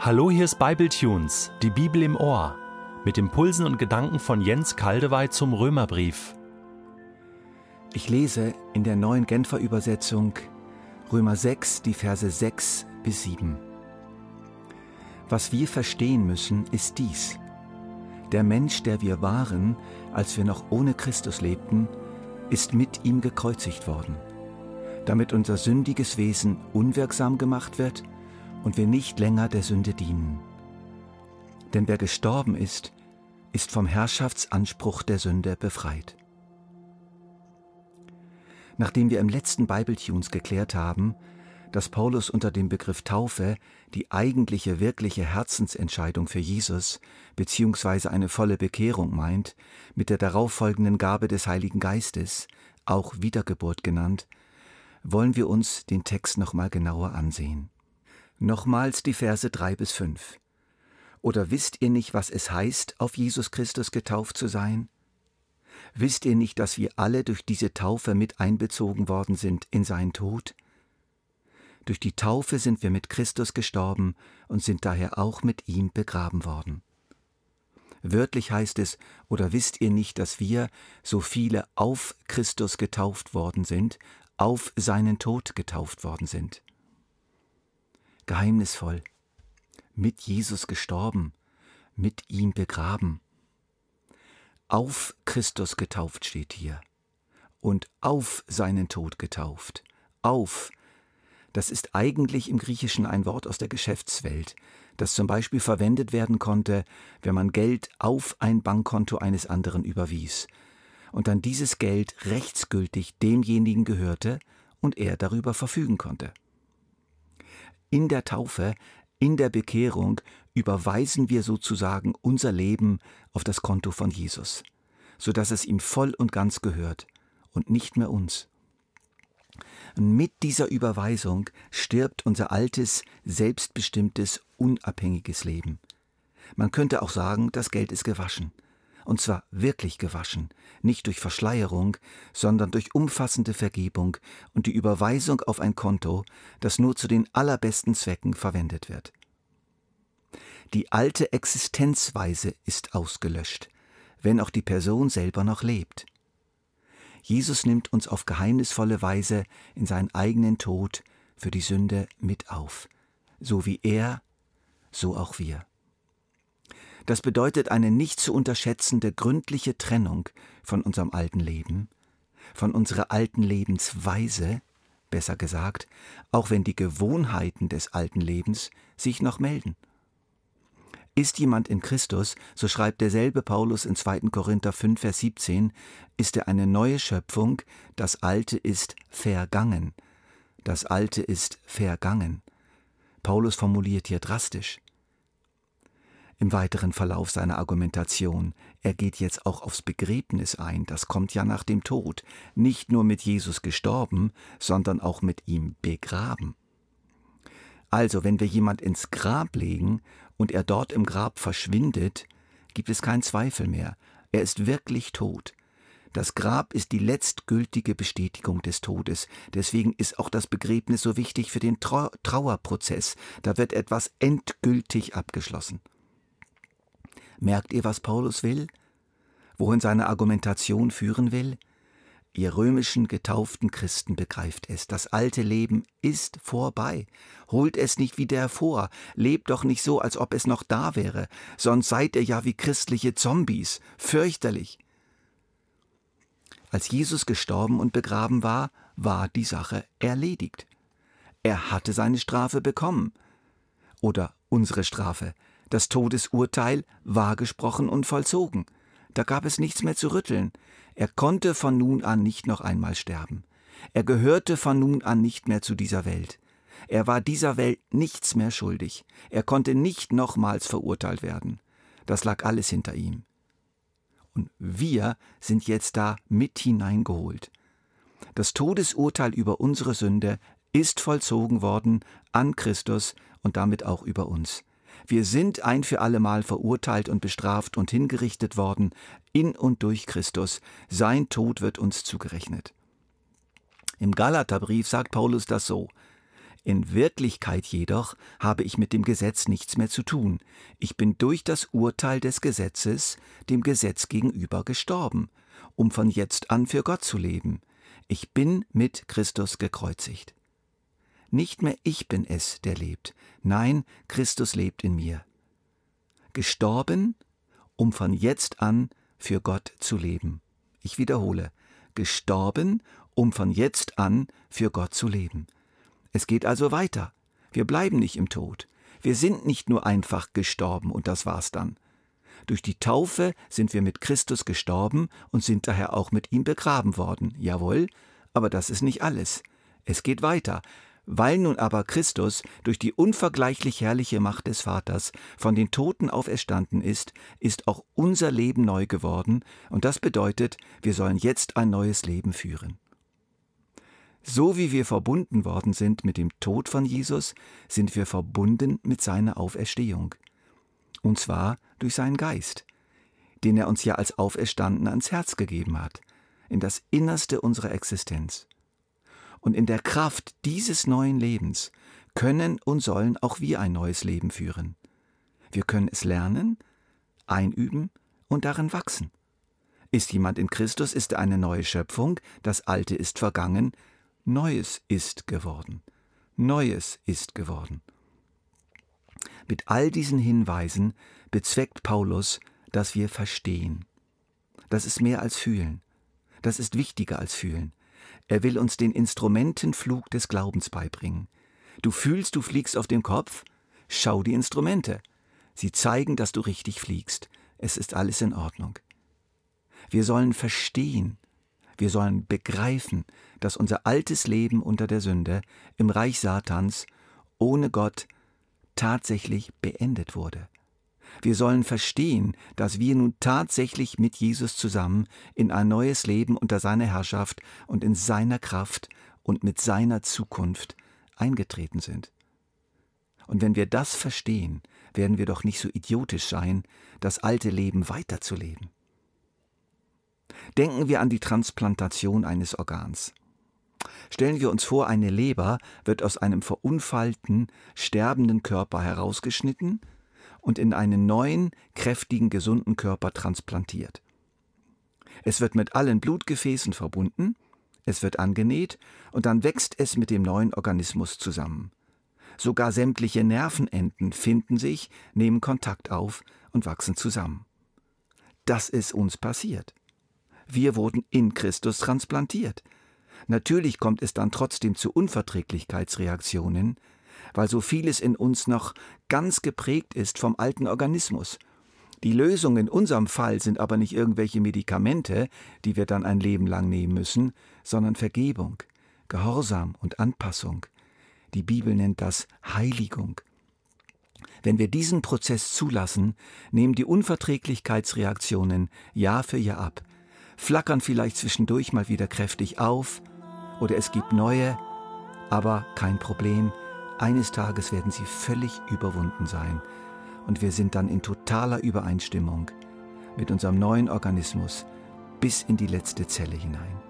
Hallo, hier ist Bibletunes, die Bibel im Ohr, mit Impulsen und Gedanken von Jens Kaldewey zum Römerbrief. Ich lese in der neuen Genfer Übersetzung Römer 6, die Verse 6 bis 7. Was wir verstehen müssen, ist dies. Der Mensch, der wir waren, als wir noch ohne Christus lebten, ist mit ihm gekreuzigt worden, damit unser sündiges Wesen unwirksam gemacht wird und wir nicht länger der Sünde dienen. Denn wer gestorben ist, ist vom Herrschaftsanspruch der Sünde befreit. Nachdem wir im letzten Bibletunes geklärt haben, dass Paulus unter dem Begriff Taufe die eigentliche wirkliche Herzensentscheidung für Jesus bzw. eine volle Bekehrung meint, mit der darauffolgenden Gabe des Heiligen Geistes, auch Wiedergeburt genannt, wollen wir uns den Text nochmal genauer ansehen. Nochmals die Verse 3 bis 5. Oder wisst ihr nicht, was es heißt, auf Jesus Christus getauft zu sein? Wisst ihr nicht, dass wir alle durch diese Taufe mit einbezogen worden sind in seinen Tod? Durch die Taufe sind wir mit Christus gestorben und sind daher auch mit ihm begraben worden. Wörtlich heißt es, oder wisst ihr nicht, dass wir, so viele auf Christus getauft worden sind, auf seinen Tod getauft worden sind? Geheimnisvoll, mit Jesus gestorben, mit ihm begraben. Auf Christus getauft steht hier und auf seinen Tod getauft. Auf. Das ist eigentlich im Griechischen ein Wort aus der Geschäftswelt, das zum Beispiel verwendet werden konnte, wenn man Geld auf ein Bankkonto eines anderen überwies und dann dieses Geld rechtsgültig demjenigen gehörte und er darüber verfügen konnte. In der Taufe, in der Bekehrung überweisen wir sozusagen unser Leben auf das Konto von Jesus, so dass es ihm voll und ganz gehört und nicht mehr uns. Mit dieser Überweisung stirbt unser altes, selbstbestimmtes, unabhängiges Leben. Man könnte auch sagen, das Geld ist gewaschen und zwar wirklich gewaschen, nicht durch Verschleierung, sondern durch umfassende Vergebung und die Überweisung auf ein Konto, das nur zu den allerbesten Zwecken verwendet wird. Die alte Existenzweise ist ausgelöscht, wenn auch die Person selber noch lebt. Jesus nimmt uns auf geheimnisvolle Weise in seinen eigenen Tod für die Sünde mit auf, so wie er, so auch wir. Das bedeutet eine nicht zu unterschätzende gründliche Trennung von unserem alten Leben, von unserer alten Lebensweise, besser gesagt, auch wenn die Gewohnheiten des alten Lebens sich noch melden. Ist jemand in Christus, so schreibt derselbe Paulus in 2. Korinther 5, Vers 17, ist er eine neue Schöpfung, das Alte ist vergangen. Das Alte ist vergangen. Paulus formuliert hier drastisch im weiteren Verlauf seiner Argumentation. Er geht jetzt auch aufs Begräbnis ein, das kommt ja nach dem Tod, nicht nur mit Jesus gestorben, sondern auch mit ihm begraben. Also, wenn wir jemand ins Grab legen und er dort im Grab verschwindet, gibt es keinen Zweifel mehr, er ist wirklich tot. Das Grab ist die letztgültige Bestätigung des Todes. Deswegen ist auch das Begräbnis so wichtig für den Trauerprozess. Da wird etwas endgültig abgeschlossen. Merkt ihr, was Paulus will? Wohin seine Argumentation führen will? Ihr römischen getauften Christen begreift es, das alte Leben ist vorbei. Holt es nicht wieder hervor, lebt doch nicht so, als ob es noch da wäre, sonst seid ihr ja wie christliche Zombies, fürchterlich. Als Jesus gestorben und begraben war, war die Sache erledigt. Er hatte seine Strafe bekommen. Oder unsere Strafe. Das Todesurteil war gesprochen und vollzogen. Da gab es nichts mehr zu rütteln. Er konnte von nun an nicht noch einmal sterben. Er gehörte von nun an nicht mehr zu dieser Welt. Er war dieser Welt nichts mehr schuldig. Er konnte nicht nochmals verurteilt werden. Das lag alles hinter ihm. Und wir sind jetzt da mit hineingeholt. Das Todesurteil über unsere Sünde ist vollzogen worden an Christus und damit auch über uns. Wir sind ein für allemal verurteilt und bestraft und hingerichtet worden in und durch Christus. Sein Tod wird uns zugerechnet. Im Galaterbrief sagt Paulus das so. In Wirklichkeit jedoch habe ich mit dem Gesetz nichts mehr zu tun. Ich bin durch das Urteil des Gesetzes dem Gesetz gegenüber gestorben, um von jetzt an für Gott zu leben. Ich bin mit Christus gekreuzigt. Nicht mehr ich bin es, der lebt. Nein, Christus lebt in mir. Gestorben, um von jetzt an für Gott zu leben. Ich wiederhole, gestorben, um von jetzt an für Gott zu leben. Es geht also weiter. Wir bleiben nicht im Tod. Wir sind nicht nur einfach gestorben und das war's dann. Durch die Taufe sind wir mit Christus gestorben und sind daher auch mit ihm begraben worden. Jawohl, aber das ist nicht alles. Es geht weiter. Weil nun aber Christus durch die unvergleichlich herrliche Macht des Vaters von den Toten auferstanden ist, ist auch unser Leben neu geworden, und das bedeutet, wir sollen jetzt ein neues Leben führen. So wie wir verbunden worden sind mit dem Tod von Jesus, sind wir verbunden mit seiner Auferstehung. Und zwar durch seinen Geist, den er uns ja als Auferstanden ans Herz gegeben hat, in das Innerste unserer Existenz. Und in der Kraft dieses neuen Lebens können und sollen auch wir ein neues Leben führen. Wir können es lernen, einüben und darin wachsen. Ist jemand in Christus, ist er eine neue Schöpfung, das Alte ist vergangen, Neues ist geworden. Neues ist geworden. Mit all diesen Hinweisen bezweckt Paulus, dass wir verstehen. Das ist mehr als fühlen. Das ist wichtiger als fühlen. Er will uns den Instrumentenflug des Glaubens beibringen. Du fühlst, du fliegst auf dem Kopf? Schau die Instrumente. Sie zeigen, dass du richtig fliegst. Es ist alles in Ordnung. Wir sollen verstehen, wir sollen begreifen, dass unser altes Leben unter der Sünde im Reich Satans ohne Gott tatsächlich beendet wurde. Wir sollen verstehen, dass wir nun tatsächlich mit Jesus zusammen in ein neues Leben unter seiner Herrschaft und in seiner Kraft und mit seiner Zukunft eingetreten sind. Und wenn wir das verstehen, werden wir doch nicht so idiotisch sein, das alte Leben weiterzuleben. Denken wir an die Transplantation eines Organs. Stellen wir uns vor, eine Leber wird aus einem verunfallten, sterbenden Körper herausgeschnitten und in einen neuen, kräftigen, gesunden Körper transplantiert. Es wird mit allen Blutgefäßen verbunden, es wird angenäht und dann wächst es mit dem neuen Organismus zusammen. Sogar sämtliche Nervenenden finden sich, nehmen Kontakt auf und wachsen zusammen. Das ist uns passiert. Wir wurden in Christus transplantiert. Natürlich kommt es dann trotzdem zu Unverträglichkeitsreaktionen, weil so vieles in uns noch ganz geprägt ist vom alten Organismus. Die Lösung in unserem Fall sind aber nicht irgendwelche Medikamente, die wir dann ein Leben lang nehmen müssen, sondern Vergebung, Gehorsam und Anpassung. Die Bibel nennt das Heiligung. Wenn wir diesen Prozess zulassen, nehmen die Unverträglichkeitsreaktionen Jahr für Jahr ab, flackern vielleicht zwischendurch mal wieder kräftig auf, oder es gibt neue, aber kein Problem, eines Tages werden sie völlig überwunden sein und wir sind dann in totaler Übereinstimmung mit unserem neuen Organismus bis in die letzte Zelle hinein.